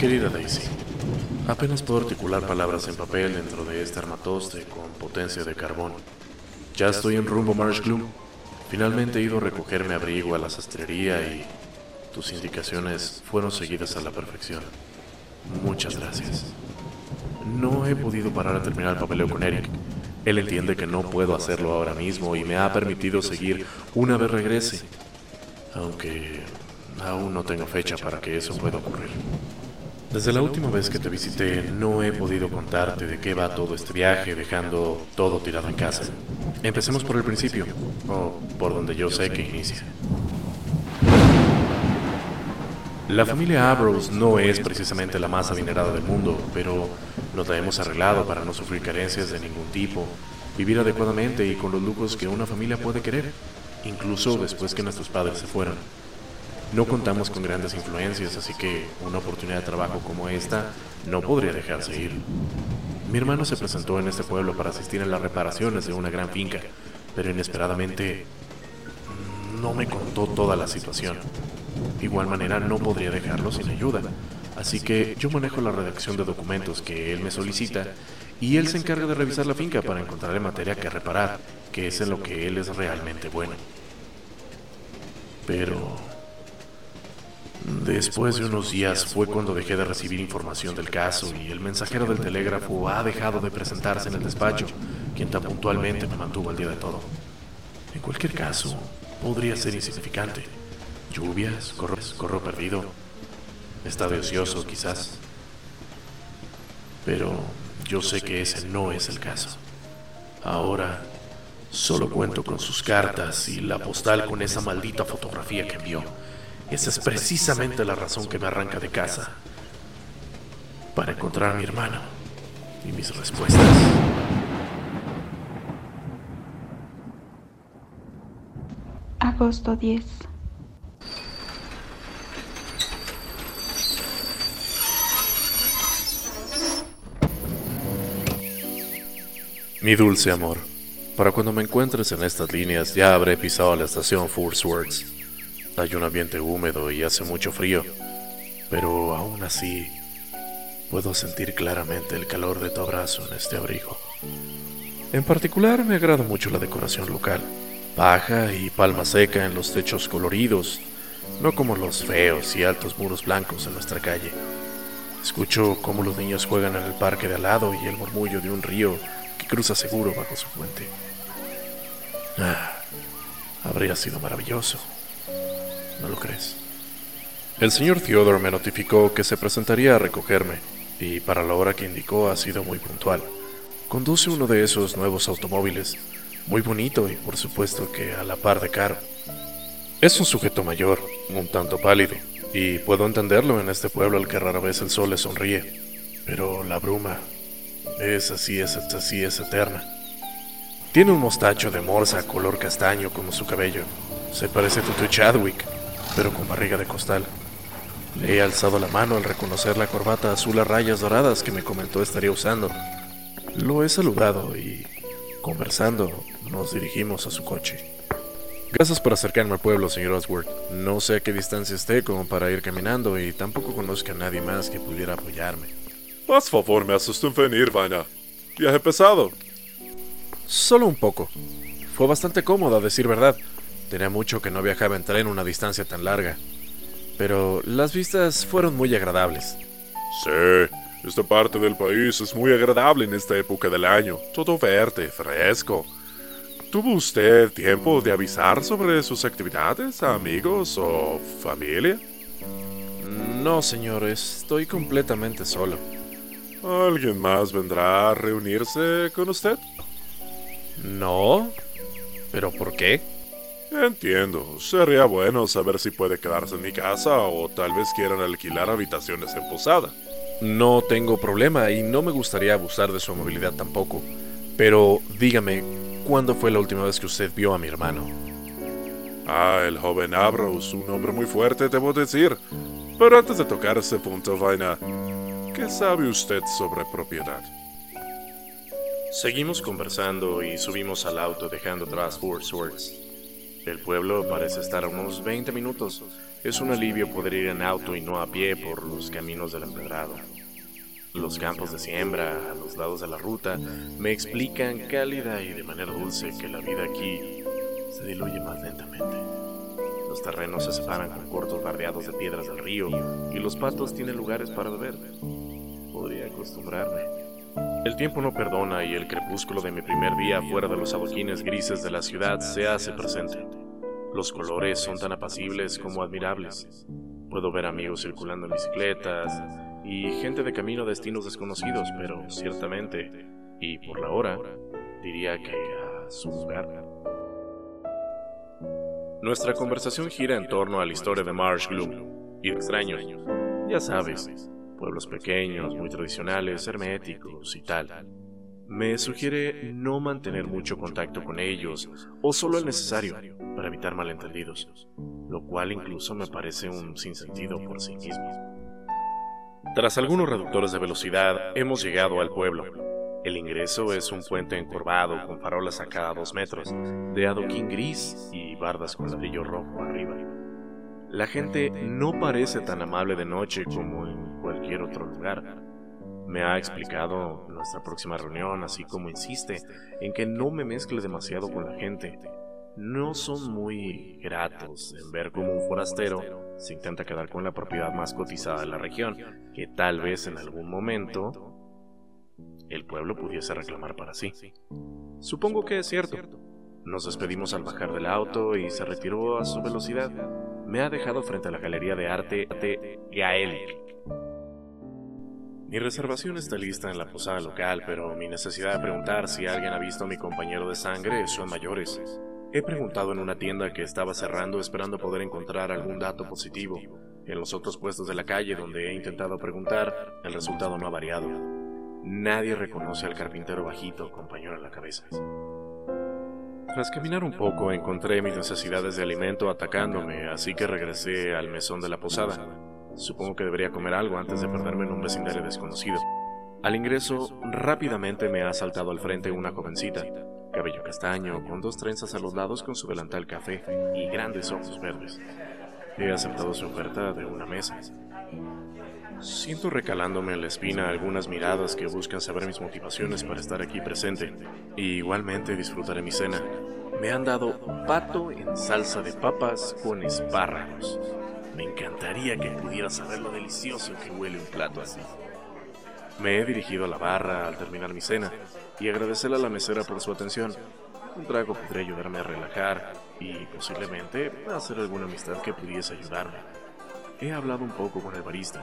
Querida Daisy, apenas puedo articular palabras en papel dentro de este armatoste con potencia de carbón. Ya estoy en rumbo Marsh Gloom. Finalmente he ido a recogerme abrigo a la sastrería y tus indicaciones fueron seguidas a la perfección. Muchas gracias. No he podido parar a terminar el papeleo con Eric. Él entiende que no puedo hacerlo ahora mismo y me ha permitido seguir una vez regrese. Aunque aún no tengo fecha para que eso pueda ocurrir. Desde la última vez que te visité, no he podido contarte de qué va todo este viaje, dejando todo tirado en casa. Empecemos por el principio, o por donde yo sé que inicia. La familia Abrams no es precisamente la más adinerada del mundo, pero nos la hemos arreglado para no sufrir carencias de ningún tipo, vivir adecuadamente y con los lujos que una familia puede querer, incluso después que nuestros padres se fueran. No contamos con grandes influencias, así que una oportunidad de trabajo como esta no podría dejarse ir. Mi hermano se presentó en este pueblo para asistir en las reparaciones de una gran finca, pero inesperadamente no me contó toda la situación. De igual manera no podría dejarlo sin ayuda, así que yo manejo la redacción de documentos que él me solicita y él se encarga de revisar la finca para encontrarle materia que reparar, que es en lo que él es realmente bueno. Pero Después de unos días fue cuando dejé de recibir información del caso y el mensajero del telégrafo ha dejado de presentarse en el despacho, quien tan puntualmente me mantuvo al día de todo. En cualquier caso, podría ser insignificante. Lluvias, corro, corro perdido, estado ocioso quizás. Pero yo sé que ese no es el caso. Ahora solo cuento con sus cartas y la postal con esa maldita fotografía que envió esa es precisamente la razón que me arranca de casa. Para encontrar a mi hermano y mis respuestas. Agosto 10. Mi dulce amor, para cuando me encuentres en estas líneas ya habré pisado la estación Words. Hay un ambiente húmedo y hace mucho frío, pero aún así puedo sentir claramente el calor de tu abrazo en este abrigo. En particular me agrada mucho la decoración local, paja y palma seca en los techos coloridos, no como los feos y altos muros blancos en nuestra calle. Escucho cómo los niños juegan en el parque de al lado y el murmullo de un río que cruza seguro bajo su fuente. Ah, habría sido maravilloso. ¿No lo crees? El señor Theodore me notificó que se presentaría a recogerme, y para la hora que indicó ha sido muy puntual. Conduce uno de esos nuevos automóviles, muy bonito y por supuesto que a la par de caro. Es un sujeto mayor, un tanto pálido, y puedo entenderlo en este pueblo al que rara vez el sol le sonríe. Pero la bruma es así, es así, es eterna. Tiene un mostacho de morsa color castaño como su cabello. Se parece a Tutu Chadwick, pero con barriga de costal. Le he alzado la mano al reconocer la corbata azul a rayas doradas que me comentó estaría usando. Lo he saludado y, conversando, nos dirigimos a su coche. Gracias por acercarme al pueblo, señor Oswald. No sé a qué distancia esté como para ir caminando y tampoco conozco a nadie más que pudiera apoyarme. Haz favor, me asusté en venir, vaina. ¿Viaje pesado? Solo un poco. Fue bastante cómodo, a decir verdad. Tenía mucho que no viajaba en tren una distancia tan larga. Pero las vistas fueron muy agradables. Sí, esta parte del país es muy agradable en esta época del año. Todo verde, fresco. ¿Tuvo usted tiempo de avisar sobre sus actividades a amigos o familia? No, señor, estoy completamente solo. ¿Alguien más vendrá a reunirse con usted? No. ¿Pero por qué? Entiendo. Sería bueno saber si puede quedarse en mi casa o tal vez quieran alquilar habitaciones en posada. No tengo problema y no me gustaría abusar de su amabilidad tampoco. Pero dígame, ¿cuándo fue la última vez que usted vio a mi hermano? Ah, el joven Abrams, un hombre muy fuerte, debo decir. Pero antes de tocar ese punto, Vaina, ¿qué sabe usted sobre propiedad? Seguimos conversando y subimos al auto dejando atrás Four Swords. El pueblo parece estar a unos 20 minutos Es un alivio poder ir en auto y no a pie por los caminos del empedrado. Los campos de siembra a los lados de la ruta me explican cálida y de manera dulce que la vida aquí se diluye más lentamente. Los terrenos se separan con cortos bardeados de piedras del río y los patos tienen lugares para beber. Podría acostumbrarme. El tiempo no perdona y el crepúsculo de mi primer día fuera de los adoquines grises de la ciudad se hace presente. Los colores son tan apacibles como admirables. Puedo ver amigos circulando en bicicletas y gente de camino a destinos desconocidos, pero ciertamente, y por la hora, diría que a su lugar. Nuestra conversación gira en torno a la historia de Marsh Gloom y de extraños. Ya sabes, pueblos pequeños, muy tradicionales, herméticos y tal. Me sugiere no mantener mucho contacto con ellos o solo el necesario para evitar malentendidos, lo cual incluso me parece un sinsentido por sí mismo. Tras algunos reductores de velocidad, hemos llegado al pueblo. El ingreso es un puente encorvado con farolas a cada dos metros, de adoquín gris y bardas con ladrillo rojo arriba. La gente no parece tan amable de noche como en cualquier otro lugar me ha explicado nuestra próxima reunión, así como insiste en que no me mezcle demasiado con la gente. No son muy gratos en ver cómo un forastero se intenta quedar con la propiedad más cotizada de la región, que tal vez en algún momento el pueblo pudiese reclamar para sí. Supongo que es cierto. Nos despedimos al bajar del auto y se retiró a su velocidad. Me ha dejado frente a la galería de arte gaélico mi reservación está lista en la posada local, pero mi necesidad de preguntar si alguien ha visto a mi compañero de sangre son mayores. He preguntado en una tienda que estaba cerrando esperando poder encontrar algún dato positivo. En los otros puestos de la calle donde he intentado preguntar, el resultado no ha variado. Nadie reconoce al carpintero bajito con pañuelo en la cabeza. Tras caminar un poco encontré mis necesidades de alimento atacándome, así que regresé al mesón de la posada. Supongo que debería comer algo antes de perderme en un vecindario desconocido. Al ingreso, rápidamente me ha saltado al frente una jovencita, cabello castaño, con dos trenzas a los lados con su delantal café y grandes ojos verdes. He aceptado su oferta de una mesa. Siento recalándome en la espina algunas miradas que buscan saber mis motivaciones para estar aquí presente, y igualmente disfrutaré mi cena. Me han dado pato en salsa de papas con espárragos. Me encantaría que pudiera saber lo delicioso que huele un plato así. Me he dirigido a la barra al terminar mi cena y agradecerle a la mesera por su atención. Un trago podría ayudarme a relajar y posiblemente hacer alguna amistad que pudiese ayudarme. He hablado un poco con el barista.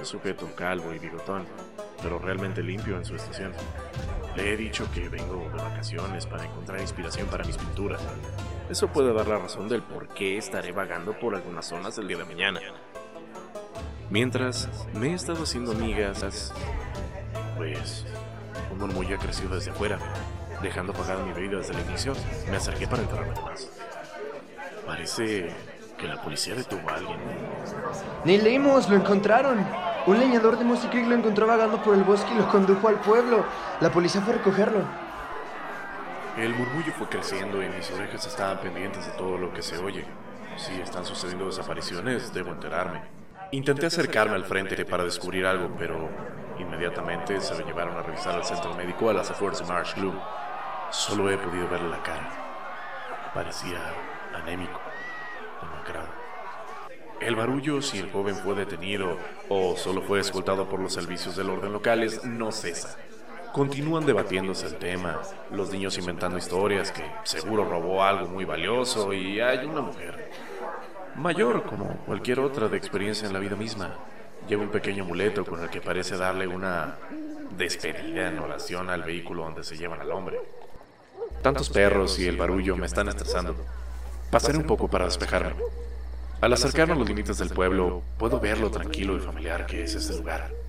Es sujeto calvo y bigotón, pero realmente limpio en su estación. Le he dicho que vengo de vacaciones para encontrar inspiración para mis pinturas. Eso puede dar la razón del por qué estaré vagando por algunas zonas el día de mañana. Mientras me he estado haciendo amigas, pues un murmullo ha crecido desde afuera. Dejando apagada mi bebida desde el inicio, me acerqué para enterarme más. Parece que la policía detuvo a alguien. Ni leímos, lo encontraron. Un leñador de música lo encontró vagando por el bosque y lo condujo al pueblo. La policía fue a recogerlo. El murmullo fue creciendo y mis orejas estaban pendientes de todo lo que se oye. Si están sucediendo desapariciones, debo enterarme. Intenté acercarme al frente para descubrir algo, pero inmediatamente se me llevaron a revisar al centro médico a las afueras de Marsh. Solo he podido verle la cara. Parecía anémico, demacrado. El barullo, si el joven fue detenido o solo fue escoltado por los servicios del orden locales, no cesa. Continúan debatiéndose el tema, los niños inventando historias que seguro robó algo muy valioso y hay una mujer, mayor como cualquier otra de experiencia en la vida misma. Lleva un pequeño amuleto con el que parece darle una despedida en oración al vehículo donde se llevan al hombre. Tantos perros y el barullo me están estresando. Pasaré un poco para despejarme. Al acercarme a los límites del pueblo, puedo ver lo tranquilo y familiar que es este lugar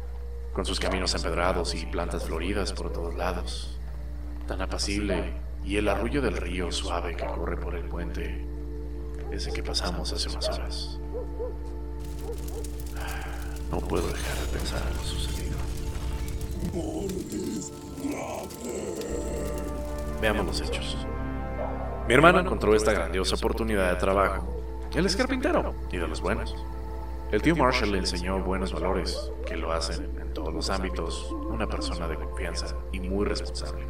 con sus caminos empedrados y plantas floridas por todos lados, tan apacible, y el arrullo del río suave que corre por el puente, ese que pasamos hace unas horas. No puedo dejar de pensar en lo sucedido. Veamos los hechos. Mi hermano encontró esta grandiosa oportunidad de trabajo Él es carpintero y de los buenos. El tío Marshall le enseñó buenos valores que lo hacen en todos los ámbitos una persona de confianza y muy responsable.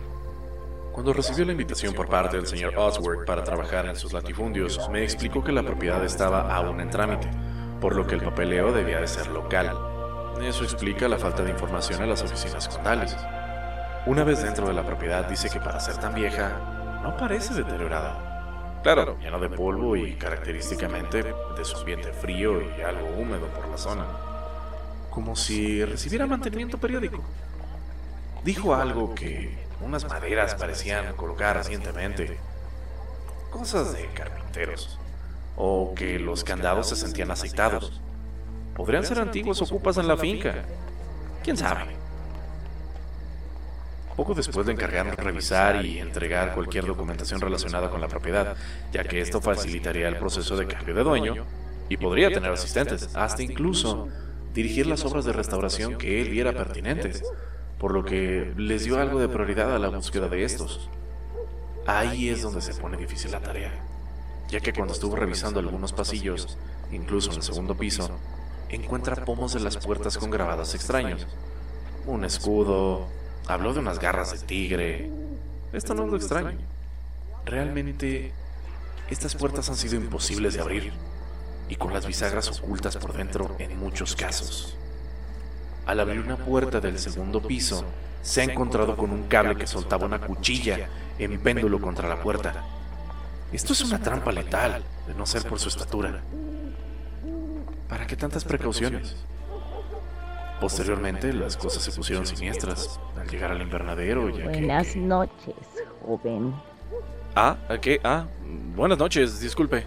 Cuando recibió la invitación por parte del señor Oswald para trabajar en sus latifundios, me explicó que la propiedad estaba aún en trámite, por lo que el papeleo debía de ser local. Eso explica la falta de información en las oficinas condales. Una vez dentro de la propiedad dice que para ser tan vieja, no parece deteriorada. Claro, lleno de polvo y característicamente de su ambiente frío y algo húmedo por la zona. Como si recibiera mantenimiento periódico. Dijo algo que unas maderas parecían colocar recientemente. Cosas de carpinteros. O que los candados se sentían aceitados. Podrían ser antiguos ocupas en la finca. ¿Quién sabe? Poco después le encargaron revisar y entregar cualquier documentación relacionada con la propiedad, ya que esto facilitaría el proceso de cambio de dueño y podría tener asistentes, hasta incluso dirigir las obras de restauración que él viera pertinentes, por lo que les dio algo de prioridad a la búsqueda de estos. Ahí es donde se pone difícil la tarea, ya que cuando estuvo revisando algunos pasillos, incluso en el segundo piso, encuentra pomos de las puertas con grabados extraños. Un escudo, Habló de unas garras de tigre. Esto no es lo extraño. Realmente, estas puertas han sido imposibles de abrir y con las bisagras ocultas por dentro en muchos casos. Al abrir una puerta del segundo piso, se ha encontrado con un cable que soltaba una cuchilla en péndulo contra la puerta. Esto es una trampa letal, de no ser por su estatura. ¿Para qué tantas precauciones? Posteriormente, las cosas se pusieron siniestras al llegar al invernadero. Ya Buenas noches, joven. Ah, ¿a qué? Ah, buenas noches, disculpe.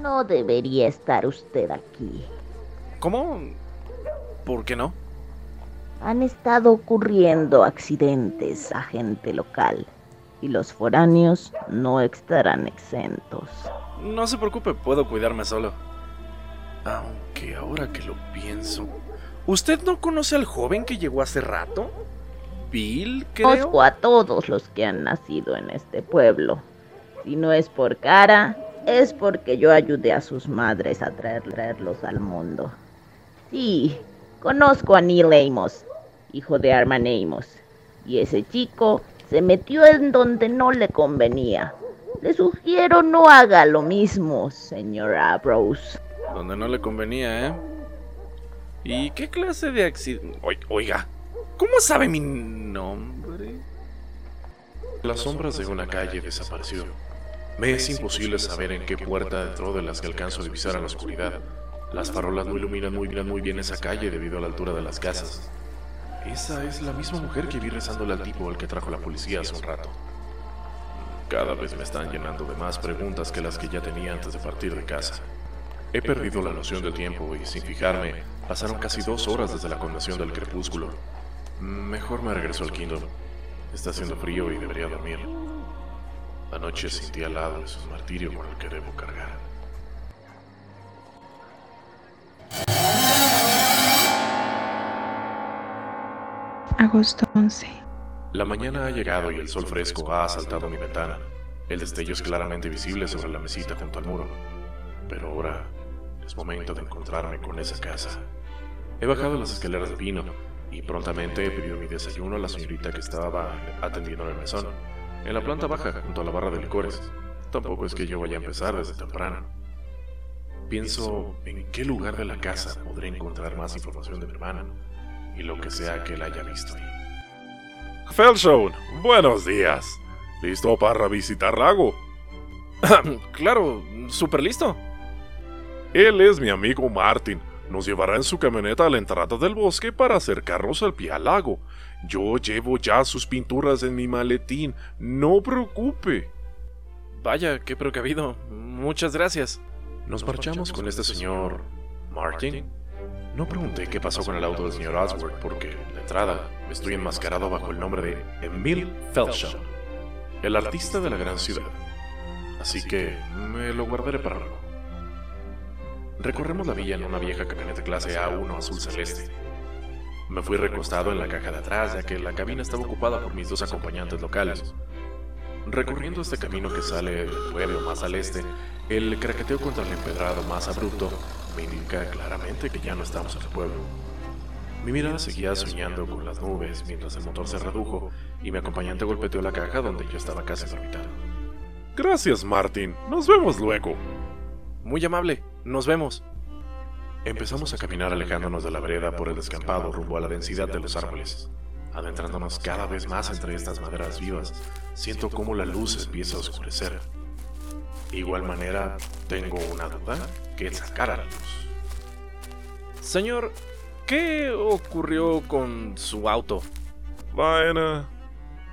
No debería estar usted aquí. ¿Cómo? ¿Por qué no? Han estado ocurriendo accidentes a gente local y los foráneos no estarán exentos. No se preocupe, puedo cuidarme solo. Aunque ahora que lo pienso, ¿Usted no conoce al joven que llegó hace rato? Bill, creo. Conozco a todos los que han nacido en este pueblo. Si no es por cara, es porque yo ayudé a sus madres a traerlos al mundo. Sí, conozco a Neil Amos, hijo de Arman Amos. Y ese chico se metió en donde no le convenía. Le sugiero no haga lo mismo, señora Brose. Donde no le convenía, ¿eh? ¿Y qué clase de accidente? Oiga, ¿cómo sabe mi nombre? Las sombras de una calle desapareció. Me es imposible saber en qué puerta dentro de las que alcanzo a divisar a la oscuridad. Las farolas no iluminan muy bien, muy bien esa calle debido a la altura de las casas. Esa es la misma mujer que vi rezándole al tipo al que trajo la policía hace un rato. Cada vez me están llenando de más preguntas que las que ya tenía antes de partir de casa. He perdido la noción del tiempo y sin fijarme, pasaron casi dos horas desde la convención del crepúsculo. Mejor me regreso al Kingdom. Está haciendo frío y debería dormir. Anoche sentí al lado de su martirio con el que debo cargar. Agosto 11. La mañana ha llegado y el sol fresco ha asaltado mi ventana. El destello es claramente visible sobre la mesita junto al muro. Pero ahora es momento de encontrarme con esa casa. He bajado las escaleras de pino y prontamente he pedido mi desayuno a la señorita que estaba atendiendo en el mesón, en la planta baja junto a la barra de licores. Tampoco es que yo vaya a empezar desde temprano. Pienso en qué lugar de la casa podré encontrar más información de mi hermana y lo que sea que él haya visto ahí. Felshon, buenos días. ¿Listo para visitar Lago? claro, súper listo. Él es mi amigo Martin. Nos llevará en su camioneta a la entrada del bosque para acercarnos al pie al lago. Yo llevo ya sus pinturas en mi maletín. No preocupe. Vaya, qué precavido. Muchas gracias. Nos marchamos con este señor Martin. No pregunté qué pasó con el auto del señor Oswald porque, de entrada, estoy enmascarado bajo el nombre de Emil Felsham, el artista de la gran ciudad. Así que me lo guardaré para luego. Recorremos la villa en una vieja camioneta clase A1 azul celeste. Me fui recostado en la caja de atrás ya que la cabina estaba ocupada por mis dos acompañantes locales. Recorriendo este camino que sale del pueblo más al este, el craqueteo contra el empedrado más abrupto me indica claramente que ya no estamos en el pueblo. Mi mirada seguía soñando con las nubes mientras el motor se redujo y mi acompañante golpeteó la caja donde yo estaba casi dormitado. Gracias, Martin. Nos vemos luego. Muy amable. Nos vemos. Empezamos a caminar alejándonos de la vereda por el descampado rumbo a la densidad de los árboles. Adentrándonos cada vez más entre estas maderas vivas, siento cómo la luz empieza a oscurecer. De igual manera, tengo una duda que sacar a la luz. Señor, ¿qué ocurrió con su auto? Bueno,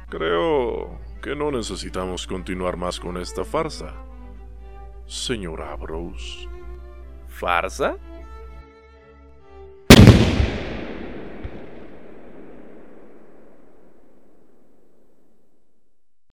creo que no necesitamos continuar más con esta farsa. Señora Bros. ¿Farsa?